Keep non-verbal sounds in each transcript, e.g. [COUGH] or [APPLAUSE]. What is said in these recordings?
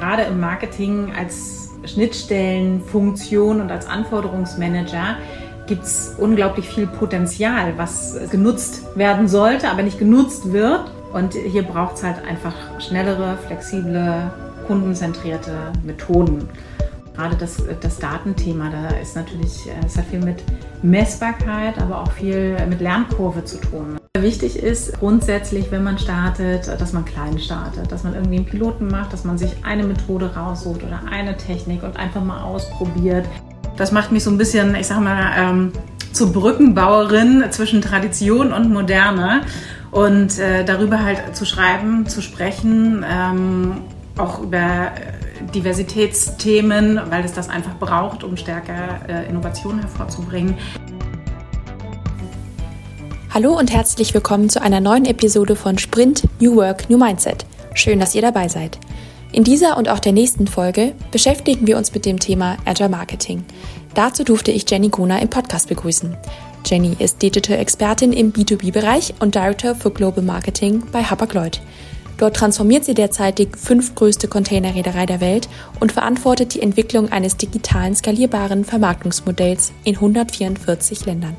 gerade im Marketing als Schnittstellenfunktion und als Anforderungsmanager gibt es unglaublich viel Potenzial, was genutzt werden sollte, aber nicht genutzt wird. Und hier braucht es halt einfach schnellere, flexible, kundenzentrierte Methoden. Gerade das, das Datenthema, da ist natürlich, es hat viel mit Messbarkeit, aber auch viel mit Lernkurve zu tun. Wichtig ist grundsätzlich, wenn man startet, dass man klein startet, dass man irgendwie einen Piloten macht, dass man sich eine Methode raussucht oder eine Technik und einfach mal ausprobiert. Das macht mich so ein bisschen, ich sag mal, ähm, zur Brückenbauerin zwischen Tradition und Moderne und äh, darüber halt zu schreiben, zu sprechen, ähm, auch über äh, Diversitätsthemen, weil es das einfach braucht, um stärker äh, Innovationen hervorzubringen. Hallo und herzlich willkommen zu einer neuen Episode von Sprint New Work, New Mindset. Schön, dass ihr dabei seid. In dieser und auch der nächsten Folge beschäftigen wir uns mit dem Thema Agile Marketing. Dazu durfte ich Jenny Gona im Podcast begrüßen. Jenny ist Digital-Expertin im B2B-Bereich und Director für Global Marketing bei Hapag-Lloyd. Dort transformiert sie derzeit die fünftgrößte Containerreederei der Welt und verantwortet die Entwicklung eines digitalen skalierbaren Vermarktungsmodells in 144 Ländern.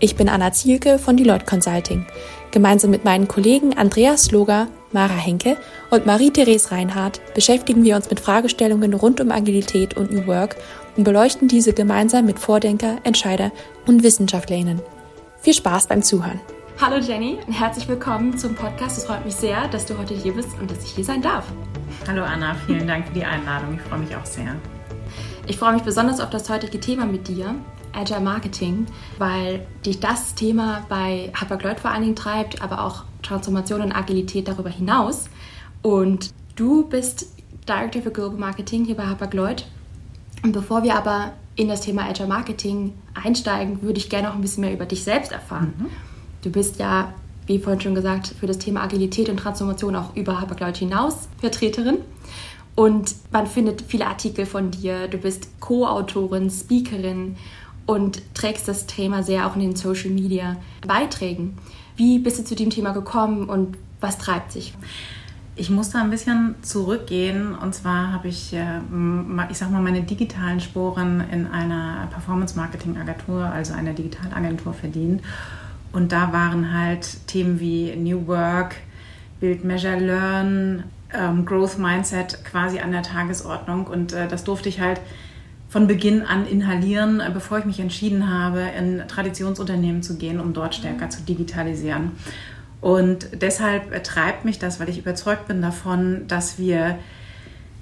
Ich bin Anna Zielke von Deloitte Consulting. Gemeinsam mit meinen Kollegen Andreas Loger, Mara Henke und Marie-Therese Reinhardt beschäftigen wir uns mit Fragestellungen rund um Agilität und New Work und beleuchten diese gemeinsam mit Vordenker, Entscheider und WissenschaftlerInnen. Viel Spaß beim Zuhören. Hallo Jenny und herzlich willkommen zum Podcast. Es freut mich sehr, dass du heute hier bist und dass ich hier sein darf. Hallo Anna, vielen Dank für die Einladung. Ich freue mich auch sehr. Ich freue mich besonders auf das heutige Thema mit dir, Agile Marketing, weil dich das Thema bei Hapag-Lloyd vor allen Dingen treibt, aber auch Transformation und Agilität darüber hinaus. Und du bist Director für Global Marketing hier bei Hapag-Lloyd und bevor wir aber in das Thema Agile Marketing einsteigen, würde ich gerne noch ein bisschen mehr über dich selbst erfahren. Mhm. Du bist ja, wie vorhin schon gesagt, für das Thema Agilität und Transformation auch über Hapag-Lloyd hinaus Vertreterin. Und man findet viele Artikel von dir. Du bist Co-Autorin, Speakerin und trägst das Thema sehr auch in den Social Media Beiträgen. Wie bist du zu dem Thema gekommen und was treibt sich? Ich muss da ein bisschen zurückgehen. Und zwar habe ich, äh, ich sag mal, meine digitalen Sporen in einer Performance-Marketing-Agentur, also einer Digitalagentur verdient. Und da waren halt Themen wie New Work, Build, Measure, Learn, ähm, Growth Mindset quasi an der Tagesordnung. Und äh, das durfte ich halt von Beginn an inhalieren, äh, bevor ich mich entschieden habe, in Traditionsunternehmen zu gehen, um dort stärker zu digitalisieren. Und deshalb treibt mich das, weil ich überzeugt bin davon, dass wir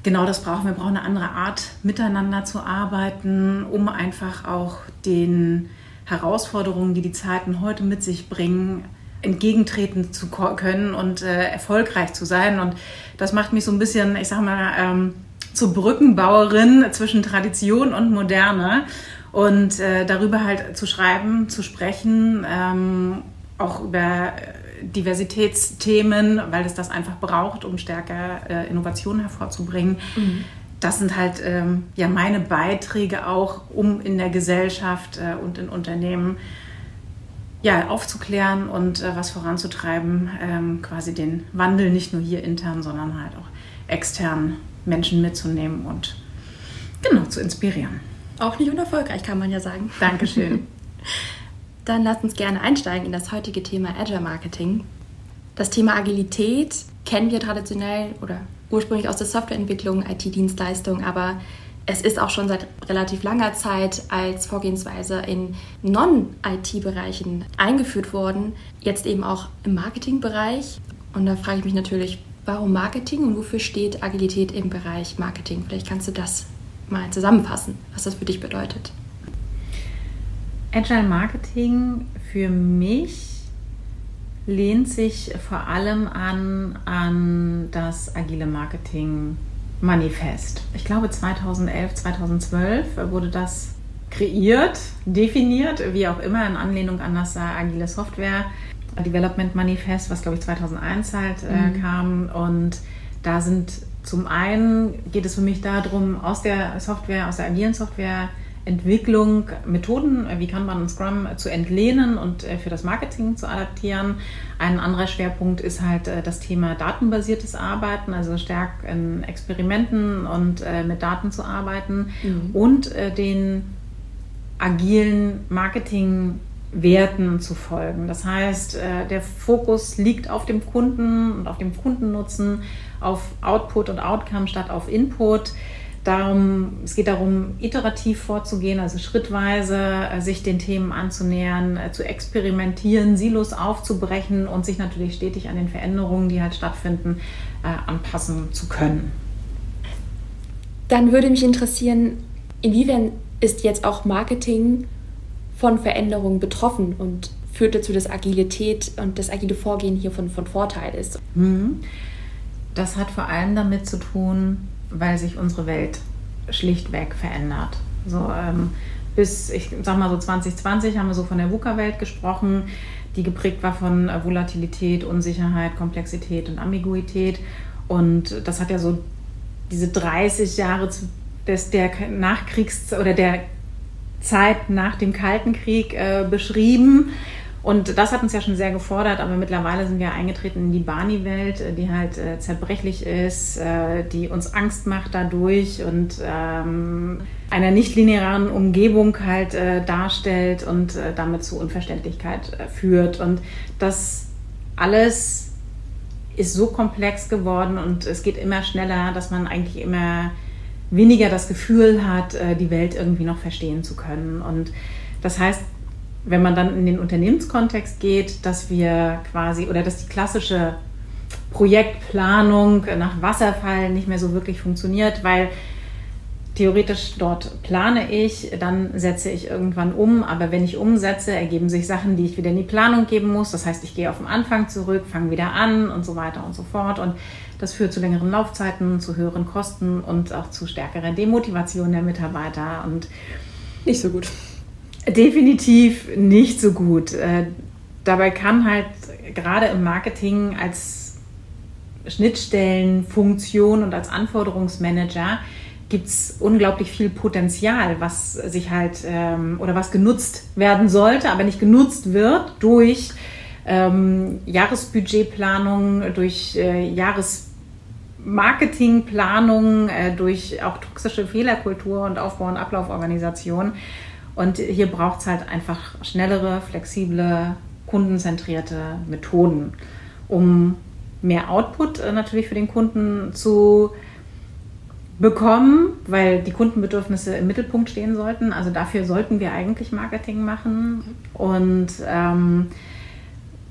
genau das brauchen. Wir brauchen eine andere Art, miteinander zu arbeiten, um einfach auch den Herausforderungen, die die Zeiten heute mit sich bringen, entgegentreten zu können und äh, erfolgreich zu sein. Und das macht mich so ein bisschen, ich sag mal, ähm, zur Brückenbauerin zwischen Tradition und Moderne. Und äh, darüber halt zu schreiben, zu sprechen, ähm, auch über Diversitätsthemen, weil es das einfach braucht, um stärker äh, Innovationen hervorzubringen. Mhm. Das sind halt ähm, ja meine Beiträge auch, um in der Gesellschaft äh, und in Unternehmen ja, aufzuklären und äh, was voranzutreiben, ähm, quasi den Wandel nicht nur hier intern, sondern halt auch extern Menschen mitzunehmen und genau zu inspirieren. Auch nicht unerfolgreich, kann man ja sagen. Dankeschön. [LAUGHS] Dann lasst uns gerne einsteigen in das heutige Thema Agile Marketing. Das Thema Agilität kennen wir traditionell oder ursprünglich aus der Softwareentwicklung, IT-Dienstleistung, aber es ist auch schon seit relativ langer Zeit als Vorgehensweise in Non-IT-Bereichen eingeführt worden, jetzt eben auch im Marketingbereich. Und da frage ich mich natürlich, warum Marketing und wofür steht Agilität im Bereich Marketing? Vielleicht kannst du das mal zusammenfassen, was das für dich bedeutet. Agile Marketing für mich lehnt sich vor allem an, an das agile Marketing Manifest. Ich glaube 2011, 2012 wurde das kreiert, definiert, wie auch immer, in Anlehnung an das agile Software Development Manifest, was glaube ich 2001 halt äh, mhm. kam. Und da sind zum einen geht es für mich darum, aus der Software, aus der agilen Software Entwicklung Methoden wie Kanban und Scrum zu entlehnen und für das Marketing zu adaptieren. Ein anderer Schwerpunkt ist halt das Thema datenbasiertes Arbeiten, also stark in Experimenten und mit Daten zu arbeiten mhm. und den agilen Marketingwerten zu folgen. Das heißt, der Fokus liegt auf dem Kunden und auf dem Kundennutzen, auf Output und Outcome statt auf Input darum, es geht darum, iterativ vorzugehen, also schrittweise äh, sich den Themen anzunähern, äh, zu experimentieren, Silos aufzubrechen und sich natürlich stetig an den Veränderungen, die halt stattfinden, äh, anpassen zu können. Dann würde mich interessieren, inwiefern ist jetzt auch Marketing von Veränderungen betroffen und führt dazu, dass Agilität und das agile Vorgehen hier von, von Vorteil ist? Mhm. Das hat vor allem damit zu tun, weil sich unsere Welt schlichtweg verändert. So, ähm, bis, ich sag mal so 2020 haben wir so von der VUCA-Welt gesprochen, die geprägt war von äh, Volatilität, Unsicherheit, Komplexität und Ambiguität. Und das hat ja so diese 30 Jahre des, der Nachkriegs- oder der Zeit nach dem Kalten Krieg äh, beschrieben. Und das hat uns ja schon sehr gefordert, aber mittlerweile sind wir eingetreten in die Barney-Welt, äh, die halt äh, zerbrechlich ist, äh, die uns Angst macht dadurch und ähm, einer nicht-linearen Umgebung halt äh, darstellt und äh, damit zu Unverständlichkeit äh, führt. Und das alles ist so komplex geworden und es geht immer schneller, dass man eigentlich immer weniger das Gefühl hat, die Welt irgendwie noch verstehen zu können. Und das heißt, wenn man dann in den Unternehmenskontext geht, dass wir quasi oder dass die klassische Projektplanung nach Wasserfall nicht mehr so wirklich funktioniert, weil theoretisch dort plane ich, dann setze ich irgendwann um, aber wenn ich umsetze, ergeben sich Sachen, die ich wieder in die Planung geben muss. Das heißt, ich gehe auf den Anfang zurück, fange wieder an und so weiter und so fort. Und das führt zu längeren Laufzeiten, zu höheren Kosten und auch zu stärkerer Demotivation der Mitarbeiter und nicht so gut. Definitiv nicht so gut. Äh, dabei kann halt gerade im Marketing als Schnittstellenfunktion und als Anforderungsmanager gibt es unglaublich viel Potenzial, was sich halt ähm, oder was genutzt werden sollte, aber nicht genutzt wird durch ähm, Jahresbudgetplanung, durch äh, Jahresmarketingplanung, äh, durch auch toxische Fehlerkultur und Aufbau- und Ablauforganisation. Und hier braucht es halt einfach schnellere, flexible, kundenzentrierte Methoden, um mehr Output äh, natürlich für den Kunden zu bekommen, weil die Kundenbedürfnisse im Mittelpunkt stehen sollten. Also dafür sollten wir eigentlich Marketing machen und ähm,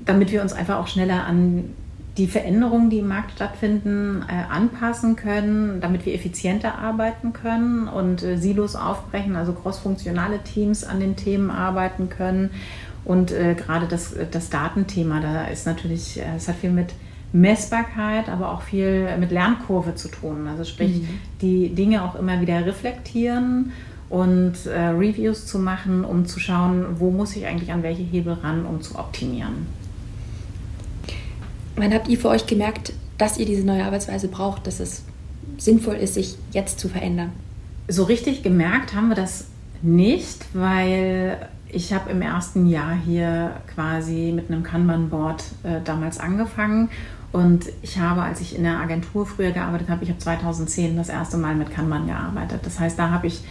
damit wir uns einfach auch schneller an die Veränderungen, die im Markt stattfinden, äh, anpassen können, damit wir effizienter arbeiten können und äh, Silos aufbrechen, also crossfunktionale Teams an den Themen arbeiten können. Und äh, gerade das, das Datenthema, da ist natürlich, es hat viel mit Messbarkeit, aber auch viel mit Lernkurve zu tun. Also sprich, mhm. die Dinge auch immer wieder reflektieren und Reviews zu machen, um zu schauen, wo muss ich eigentlich an welche Hebel ran, um zu optimieren. Wann habt ihr für euch gemerkt, dass ihr diese neue Arbeitsweise braucht, dass es sinnvoll ist, sich jetzt zu verändern? So richtig gemerkt haben wir das nicht, weil ich habe im ersten Jahr hier quasi mit einem Kanban-Board äh, damals angefangen und ich habe, als ich in der Agentur früher gearbeitet habe, ich habe 2010 das erste Mal mit Kanban gearbeitet. Das heißt, da habe ich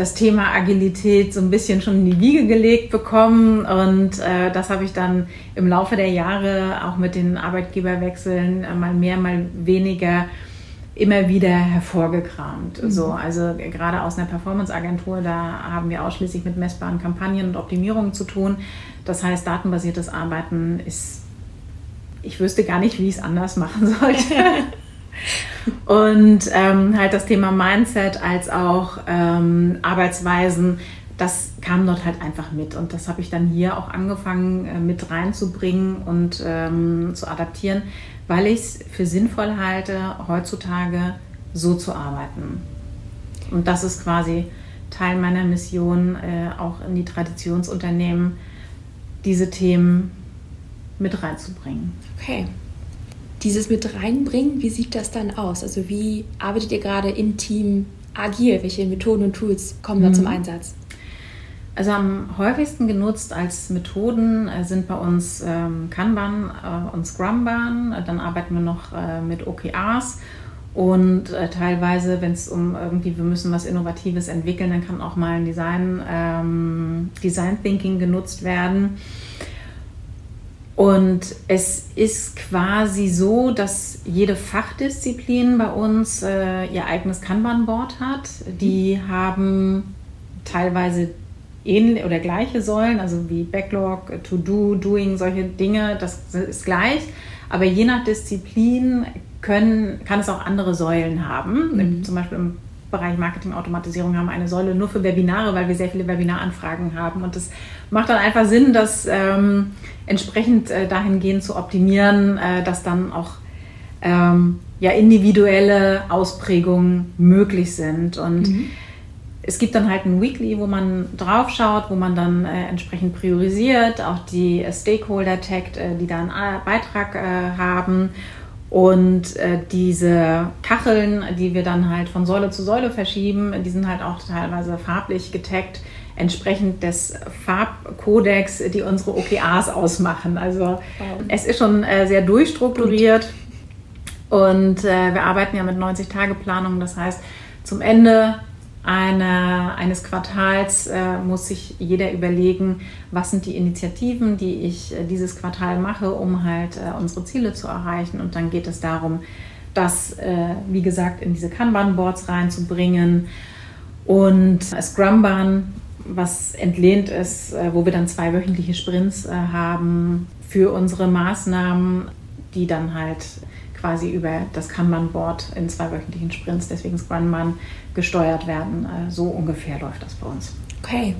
das Thema Agilität so ein bisschen schon in die Wiege gelegt bekommen. Und äh, das habe ich dann im Laufe der Jahre auch mit den Arbeitgeberwechseln äh, mal mehr, mal weniger immer wieder hervorgekramt. Mhm. So, also gerade aus einer Performance-Agentur, da haben wir ausschließlich mit messbaren Kampagnen und Optimierungen zu tun. Das heißt, datenbasiertes Arbeiten ist, ich wüsste gar nicht, wie ich es anders machen sollte. [LAUGHS] Und ähm, halt das Thema Mindset als auch ähm, Arbeitsweisen, das kam dort halt einfach mit. Und das habe ich dann hier auch angefangen äh, mit reinzubringen und ähm, zu adaptieren, weil ich es für sinnvoll halte, heutzutage so zu arbeiten. Und das ist quasi Teil meiner Mission, äh, auch in die Traditionsunternehmen diese Themen mit reinzubringen. Okay dieses mit reinbringen, wie sieht das dann aus? Also wie arbeitet ihr gerade im Team agil? Welche Methoden und Tools kommen mhm. da zum Einsatz? Also am häufigsten genutzt als Methoden äh, sind bei uns ähm, Kanban äh, und Scrumban. Dann arbeiten wir noch äh, mit OKRs und äh, teilweise, wenn es um irgendwie, wir müssen was Innovatives entwickeln, dann kann auch mal ein Design, ähm, Design Thinking genutzt werden. Und es ist quasi so, dass jede Fachdisziplin bei uns äh, ihr eigenes Kanban-Board hat. Die haben teilweise ähnliche oder gleiche Säulen, also wie Backlog, To-Do, Doing, solche Dinge, das ist gleich. Aber je nach Disziplin können, kann es auch andere Säulen haben. Mhm. Zum Beispiel im Bereich Marketing-Automatisierung haben eine Säule nur für Webinare, weil wir sehr viele Webinaranfragen haben. Und das macht dann einfach Sinn, das ähm, entsprechend äh, dahingehend zu optimieren, äh, dass dann auch ähm, ja, individuelle Ausprägungen möglich sind. Und mhm. es gibt dann halt ein Weekly, wo man drauf schaut, wo man dann äh, entsprechend priorisiert, auch die Stakeholder taggt, äh, die da einen Beitrag äh, haben und äh, diese Kacheln, die wir dann halt von Säule zu Säule verschieben, die sind halt auch teilweise farblich getaggt, entsprechend des Farbkodex, die unsere OKAs ausmachen. Also wow. es ist schon äh, sehr durchstrukturiert Gut. und äh, wir arbeiten ja mit 90-Tage-Planung. Das heißt, zum Ende eine, eines Quartals äh, muss sich jeder überlegen, was sind die Initiativen, die ich äh, dieses Quartal mache, um halt äh, unsere Ziele zu erreichen. Und dann geht es darum, das, äh, wie gesagt, in diese Kanban-Boards reinzubringen. Und Scrumban, was entlehnt ist, äh, wo wir dann zwei wöchentliche Sprints äh, haben für unsere Maßnahmen, die dann halt quasi über das Kanban-Board in zwei wöchentlichen Sprints, deswegen Scrumban, gesteuert werden. Äh, so ungefähr läuft das bei uns. Okay.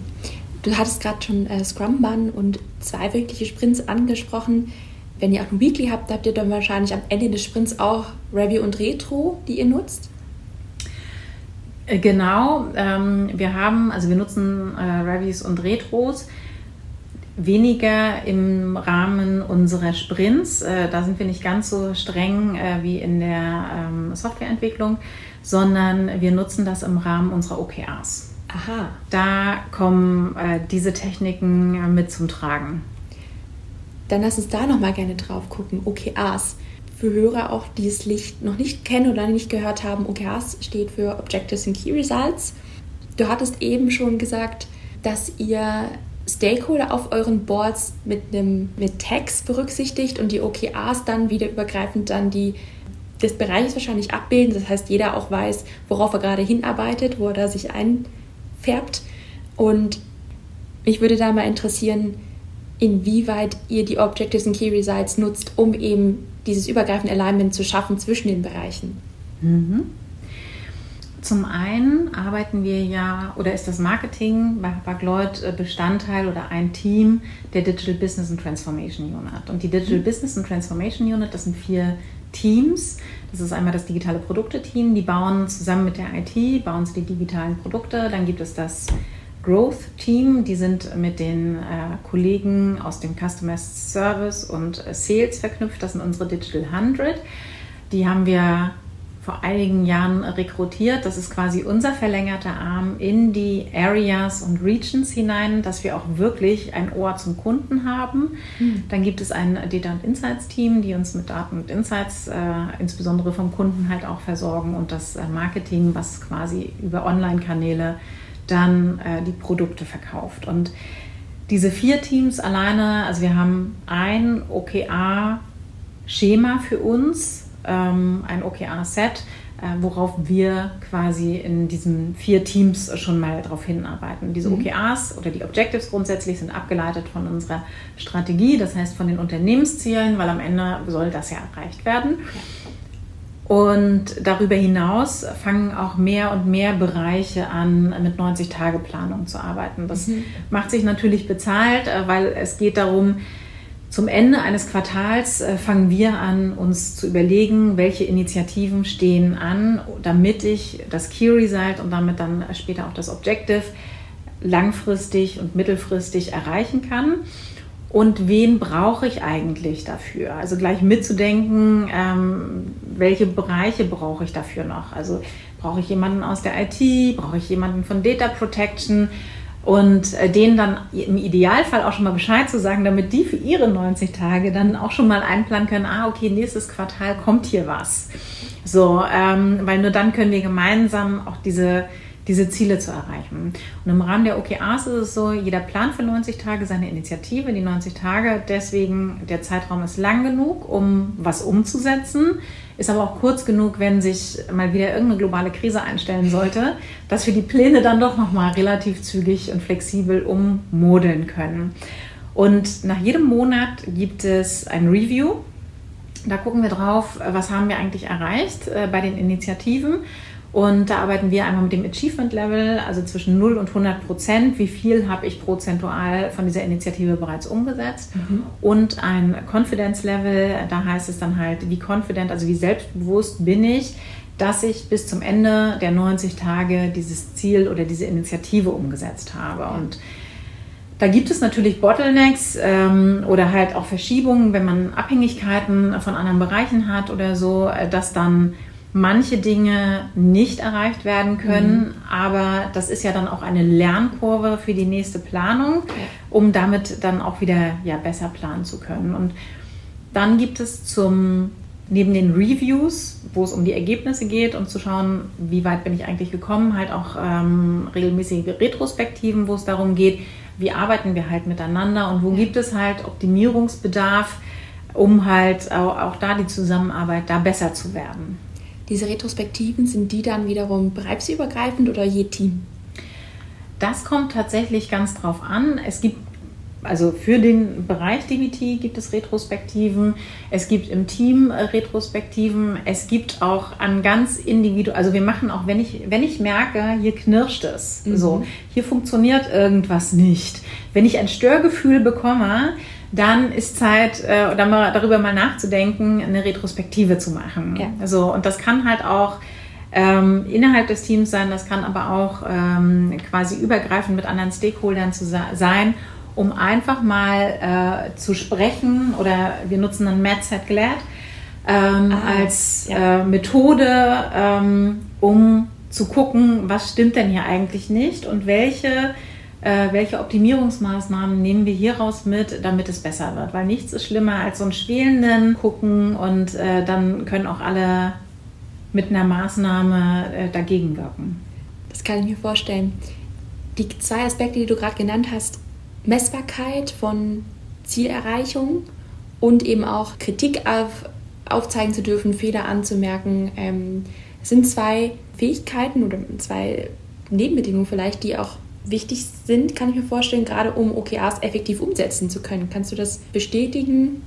Du hattest gerade schon äh, Scrumban und zweiwöchentliche Sprints angesprochen. Wenn ihr auch ein Weekly habt, habt ihr dann wahrscheinlich am Ende des Sprints auch Review und Retro, die ihr nutzt? Äh, genau, ähm, wir haben, also wir nutzen äh, Reviews und Retros weniger im Rahmen unserer Sprints. Äh, da sind wir nicht ganz so streng äh, wie in der ähm, Softwareentwicklung, sondern wir nutzen das im Rahmen unserer OKRs. Aha. Da kommen äh, diese Techniken mit zum Tragen. Dann lass uns da nochmal gerne drauf gucken. OKRs. Für Hörer auch, die es noch nicht kennen oder nicht gehört haben, OKRs steht für Objectives and Key Results. Du hattest eben schon gesagt, dass ihr Stakeholder auf euren Boards mit einem mit Tags berücksichtigt und die OKRs dann wieder übergreifend dann die des Bereiches wahrscheinlich abbilden. Das heißt, jeder auch weiß, worauf er gerade hinarbeitet, wo er da sich einfärbt. Und mich würde da mal interessieren, inwieweit ihr die Objectives und Key Results nutzt, um eben dieses übergreifende Alignment zu schaffen zwischen den Bereichen. Mhm. Zum einen arbeiten wir ja, oder ist das Marketing bei Hapag-Lloyd äh, Bestandteil oder ein Team der Digital Business and Transformation Unit. Und die Digital mhm. Business and Transformation Unit, das sind vier Teams. Das ist einmal das digitale Produkte-Team, die bauen zusammen mit der IT, bauen sie die digitalen Produkte. Dann gibt es das Growth-Team, die sind mit den äh, Kollegen aus dem Customer Service und Sales verknüpft. Das sind unsere Digital 100. Die haben wir vor einigen Jahren rekrutiert. Das ist quasi unser verlängerter Arm in die Areas und Regions hinein, dass wir auch wirklich ein Ohr zum Kunden haben. Mhm. Dann gibt es ein Data und Insights Team, die uns mit Daten und Insights äh, insbesondere vom Kunden halt auch versorgen und das äh, Marketing, was quasi über Online-Kanäle dann äh, die Produkte verkauft. Und diese vier Teams alleine, also wir haben ein OKA-Schema für uns, ähm, ein OKR-Set, äh, worauf wir quasi in diesen vier Teams schon mal darauf hinarbeiten. Diese mhm. OKRs oder die Objectives grundsätzlich sind abgeleitet von unserer Strategie, das heißt von den Unternehmenszielen, weil am Ende soll das ja erreicht werden. Und darüber hinaus fangen auch mehr und mehr Bereiche an, mit 90-Tage-Planung zu arbeiten. Das mhm. macht sich natürlich bezahlt, äh, weil es geht darum, zum Ende eines Quartals äh, fangen wir an, uns zu überlegen, welche Initiativen stehen an, damit ich das Key Result und damit dann später auch das Objective langfristig und mittelfristig erreichen kann. Und wen brauche ich eigentlich dafür? Also gleich mitzudenken, ähm, welche Bereiche brauche ich dafür noch? Also brauche ich jemanden aus der IT? Brauche ich jemanden von Data Protection? Und äh, denen dann im Idealfall auch schon mal Bescheid zu sagen, damit die für ihre 90 Tage dann auch schon mal einplanen können, ah, okay, nächstes Quartal kommt hier was. So, ähm, weil nur dann können wir gemeinsam auch diese diese Ziele zu erreichen. Und im Rahmen der OKRs ist es so, jeder plant für 90 Tage seine Initiative, die 90 Tage. Deswegen, der Zeitraum ist lang genug, um was umzusetzen, ist aber auch kurz genug, wenn sich mal wieder irgendeine globale Krise einstellen sollte, dass wir die Pläne dann doch nochmal relativ zügig und flexibel ummodeln können. Und nach jedem Monat gibt es ein Review. Da gucken wir drauf, was haben wir eigentlich erreicht äh, bei den Initiativen und da arbeiten wir einmal mit dem Achievement Level, also zwischen 0 und 100 Prozent. Wie viel habe ich prozentual von dieser Initiative bereits umgesetzt? Mhm. Und ein Confidence Level, da heißt es dann halt, wie confident, also wie selbstbewusst bin ich, dass ich bis zum Ende der 90 Tage dieses Ziel oder diese Initiative umgesetzt habe. Und da gibt es natürlich Bottlenecks ähm, oder halt auch Verschiebungen, wenn man Abhängigkeiten von anderen Bereichen hat oder so, äh, dass dann manche Dinge nicht erreicht werden können, mhm. aber das ist ja dann auch eine Lernkurve für die nächste Planung, um damit dann auch wieder ja, besser planen zu können. Und dann gibt es zum neben den Reviews, wo es um die Ergebnisse geht, um zu schauen, wie weit bin ich eigentlich gekommen, halt auch ähm, regelmäßige Retrospektiven, wo es darum geht, wie arbeiten wir halt miteinander und wo gibt es halt Optimierungsbedarf, um halt auch, auch da die Zusammenarbeit da besser zu werden. Diese Retrospektiven, sind die dann wiederum bereichsübergreifend oder je Team? Das kommt tatsächlich ganz drauf an. Es gibt also für den Bereich DBT gibt es Retrospektiven, es gibt im Team Retrospektiven, es gibt auch an ganz individuell, also wir machen auch, wenn ich, wenn ich merke, hier knirscht es, mhm. so, hier funktioniert irgendwas nicht. Wenn ich ein Störgefühl bekomme, dann ist Zeit, äh, darüber mal nachzudenken, eine Retrospektive zu machen. Ja. Also, und das kann halt auch ähm, innerhalb des Teams sein, das kann aber auch ähm, quasi übergreifend mit anderen Stakeholdern zu sein, um einfach mal äh, zu sprechen oder wir nutzen dann Mad Set Glad ähm, ah, als ja. äh, Methode, ähm, um zu gucken, was stimmt denn hier eigentlich nicht und welche äh, welche Optimierungsmaßnahmen nehmen wir hieraus mit, damit es besser wird. Weil nichts ist schlimmer als so ein schwelenden Gucken und äh, dann können auch alle mit einer Maßnahme äh, dagegen wirken. Das kann ich mir vorstellen. Die zwei Aspekte, die du gerade genannt hast, Messbarkeit von Zielerreichung und eben auch Kritik auf, aufzeigen zu dürfen, Fehler anzumerken, ähm, sind zwei Fähigkeiten oder zwei Nebenbedingungen vielleicht, die auch wichtig sind, kann ich mir vorstellen, gerade um OKRs effektiv umsetzen zu können. Kannst du das bestätigen?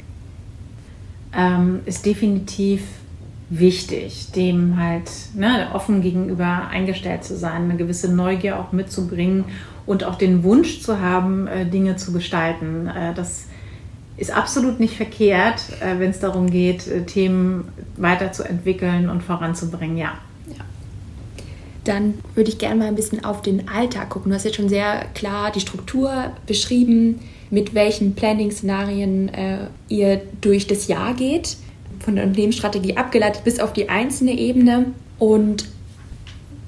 Ähm, ist definitiv wichtig, dem halt ne, offen gegenüber eingestellt zu sein, eine gewisse Neugier auch mitzubringen und auch den Wunsch zu haben, äh, Dinge zu gestalten. Äh, das ist absolut nicht verkehrt, äh, wenn es darum geht, äh, Themen weiterzuentwickeln und voranzubringen, ja dann würde ich gerne mal ein bisschen auf den Alltag gucken. Du hast jetzt schon sehr klar die Struktur beschrieben, mit welchen Planning-Szenarien äh, ihr durch das Jahr geht, von der Unternehmensstrategie abgeleitet bis auf die einzelne Ebene. Und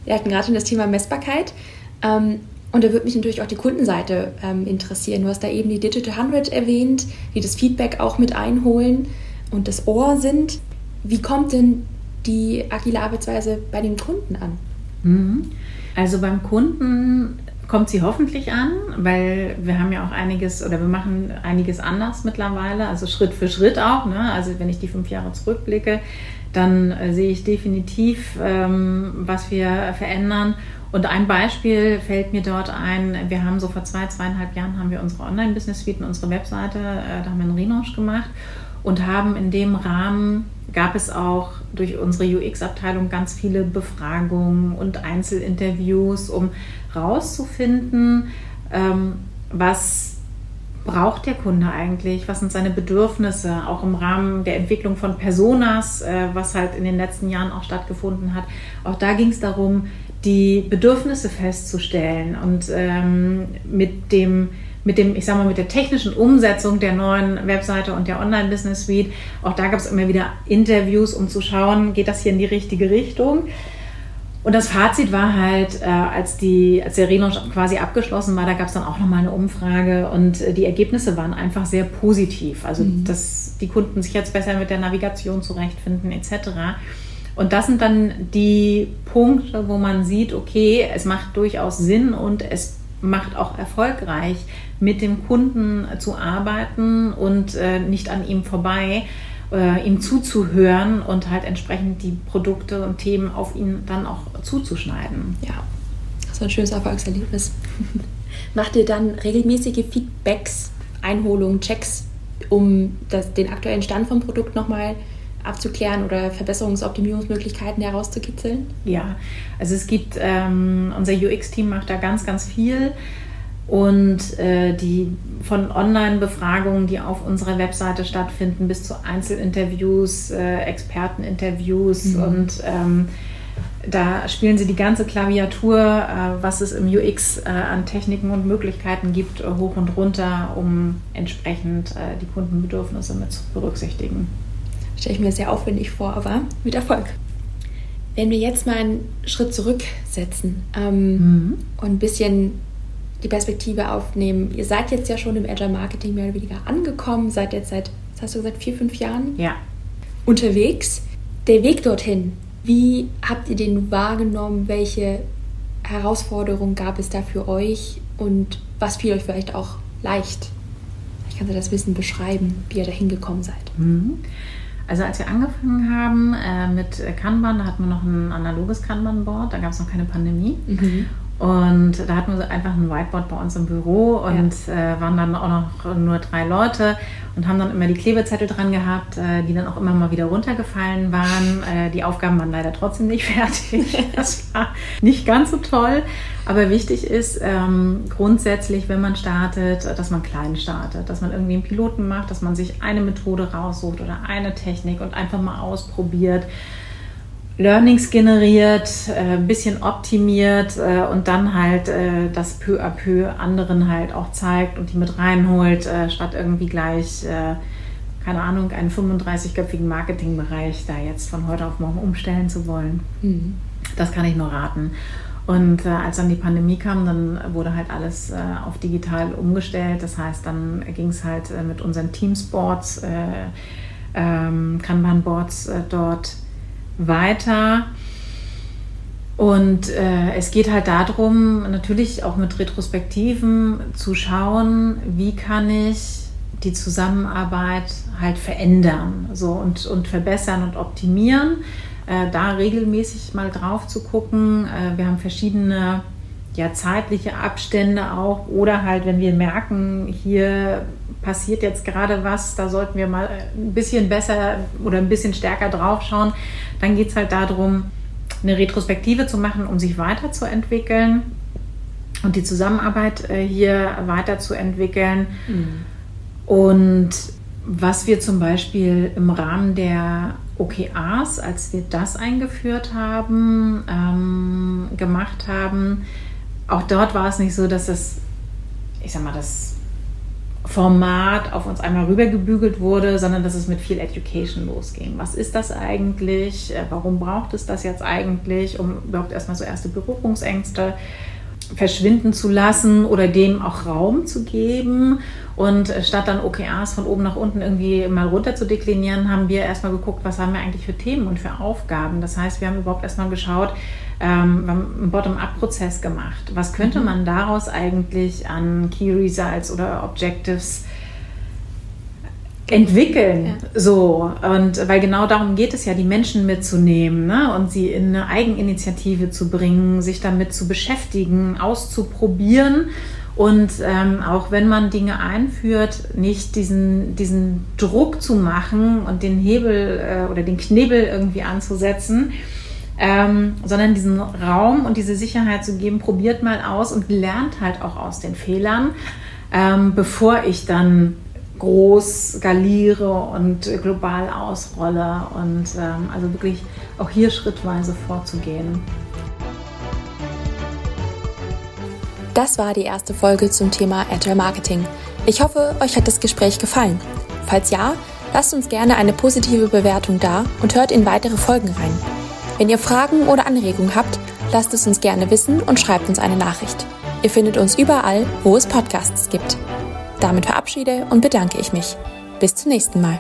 wir hatten gerade schon das Thema Messbarkeit. Ähm, und da würde mich natürlich auch die Kundenseite ähm, interessieren. Du hast da eben die Digital 100 erwähnt, die das Feedback auch mit einholen und das Ohr sind. Wie kommt denn die agile Arbeitsweise bei den Kunden an? Mhm. Also beim Kunden kommt sie hoffentlich an, weil wir haben ja auch einiges oder wir machen einiges anders mittlerweile, also Schritt für Schritt auch. Ne? Also wenn ich die fünf Jahre zurückblicke, dann äh, sehe ich definitiv, ähm, was wir verändern. Und ein Beispiel fällt mir dort ein. Wir haben so vor zwei, zweieinhalb Jahren haben wir unsere Online-Business-Suite und unsere Webseite, äh, da haben wir einen Relaunch gemacht und haben in dem Rahmen gab es auch durch unsere UX-Abteilung ganz viele Befragungen und Einzelinterviews, um rauszufinden, ähm, was braucht der Kunde eigentlich, was sind seine Bedürfnisse, auch im Rahmen der Entwicklung von Personas, äh, was halt in den letzten Jahren auch stattgefunden hat. Auch da ging es darum, die Bedürfnisse festzustellen und ähm, mit dem mit dem, ich sag mal, mit der technischen Umsetzung der neuen Webseite und der Online-Business Suite. Auch da gab es immer wieder Interviews, um zu schauen, geht das hier in die richtige Richtung. Und das Fazit war halt, äh, als, die, als der Relaunch quasi abgeschlossen war, da gab es dann auch nochmal eine Umfrage und äh, die Ergebnisse waren einfach sehr positiv. Also, mhm. dass die Kunden sich jetzt besser mit der Navigation zurechtfinden etc. Und das sind dann die Punkte, wo man sieht, okay, es macht durchaus Sinn und es macht auch erfolgreich, mit dem Kunden zu arbeiten und äh, nicht an ihm vorbei äh, ihm zuzuhören und halt entsprechend die Produkte und Themen auf ihn dann auch zuzuschneiden. Ja, das war ein schönes Erfolgserlebnis. [LAUGHS] Macht ihr dann regelmäßige Feedbacks, Einholungen, Checks, um das, den aktuellen Stand vom Produkt nochmal abzuklären oder Verbesserungsoptimierungsmöglichkeiten herauszukitzeln? Ja, also es gibt, ähm, unser UX-Team macht da ganz, ganz viel. Und äh, die von Online-Befragungen, die auf unserer Webseite stattfinden, bis zu Einzelinterviews, äh, Experteninterviews mhm. und ähm, da spielen sie die ganze Klaviatur, äh, was es im UX äh, an Techniken und Möglichkeiten gibt, äh, hoch und runter, um entsprechend äh, die Kundenbedürfnisse mit zu berücksichtigen. Stelle ich mir sehr aufwendig vor, aber mit Erfolg. Wenn wir jetzt mal einen Schritt zurücksetzen ähm, mhm. und ein bisschen die Perspektive aufnehmen. Ihr seid jetzt ja schon im Agile Marketing mehr oder weniger angekommen, seid jetzt seit, was hast du gesagt, vier, fünf Jahren ja. unterwegs. Der Weg dorthin, wie habt ihr den wahrgenommen? Welche Herausforderungen gab es da für euch und was fiel euch vielleicht auch leicht? Ich kann dir das Wissen beschreiben, wie ihr da hingekommen seid. Mhm. Also als wir angefangen haben äh, mit Kanban, da hatten wir noch ein analoges Kanban-Board, da gab es noch keine Pandemie. Mhm. Und da hatten wir einfach ein Whiteboard bei uns im Büro und ja. äh, waren dann auch noch nur drei Leute und haben dann immer die Klebezettel dran gehabt, äh, die dann auch immer mal wieder runtergefallen waren. [LAUGHS] Äh, die Aufgaben waren leider trotzdem nicht [LAUGHS] fertig. Das war nicht ganz so toll. Aber wichtig ist ähm, grundsätzlich, wenn man startet, dass man klein startet, dass man irgendwie einen Piloten macht, dass man sich eine Methode raussucht oder eine Technik und einfach mal ausprobiert Learnings generiert, äh, ein bisschen optimiert äh, und dann halt äh, das peu à peu anderen halt auch zeigt und die mit reinholt, statt irgendwie gleich, keine Ahnung, einen 35-köpfigen Marketingbereich da jetzt von heute auf morgen umstellen zu wollen. Mhm. Das kann ich nur raten. Und als dann die Pandemie kam, dann wurde halt alles auf digital umgestellt. Das heißt, dann ging es halt mit unseren Teamsports, ähm, Kanban-Boards dort weiter. Und äh, es geht halt darum, natürlich auch mit Retrospektiven zu schauen, wie kann ich die Zusammenarbeit halt verändern so, und, und verbessern und optimieren. Äh, da regelmäßig mal drauf zu gucken. Äh, wir haben verschiedene ja, zeitliche Abstände auch oder halt, wenn wir merken, hier passiert jetzt gerade was, da sollten wir mal ein bisschen besser oder ein bisschen stärker drauf schauen, dann geht es halt darum, eine Retrospektive zu machen, um sich weiterzuentwickeln und die Zusammenarbeit äh, hier weiterzuentwickeln. Mhm. Und was wir zum Beispiel im Rahmen der OKRs, als wir das eingeführt haben, ähm, gemacht haben, auch dort war es nicht so, dass das, ich sag mal, das Format auf uns einmal rübergebügelt wurde, sondern dass es mit viel Education losging. Was ist das eigentlich? Äh, warum braucht es das jetzt eigentlich, um überhaupt erstmal so erste Berührungsängste verschwinden zu lassen oder dem auch Raum zu geben. Und statt dann OKRs von oben nach unten irgendwie mal runter zu deklinieren, haben wir erstmal geguckt, was haben wir eigentlich für Themen und für Aufgaben. Das heißt, wir haben überhaupt erstmal geschaut, ähm, wir haben einen Bottom-up-Prozess gemacht. Was könnte mhm. man daraus eigentlich an Key Results oder Objectives entwickeln. Ja. So. Und weil genau darum geht es ja, die Menschen mitzunehmen ne? und sie in eine Eigeninitiative zu bringen, sich damit zu beschäftigen, auszuprobieren. Und ähm, auch wenn man Dinge einführt, nicht diesen, diesen Druck zu machen und den Hebel äh, oder den Knebel irgendwie anzusetzen, ähm, sondern diesen Raum und diese Sicherheit zu geben, probiert mal aus und lernt halt auch aus den Fehlern, ähm, bevor ich dann groß skaliere und global ausrolle und ähm, also wirklich auch hier schrittweise vorzugehen. Das war die erste Folge zum Thema Agile Marketing. Ich hoffe, euch hat das Gespräch gefallen. Falls ja, lasst uns gerne eine positive Bewertung da und hört in weitere Folgen rein. Wenn ihr Fragen oder Anregungen habt, Lasst es uns gerne wissen und schreibt uns eine Nachricht. Ihr findet uns überall, wo es Podcasts gibt. Damit verabschiede und bedanke ich mich. Bis zum nächsten Mal.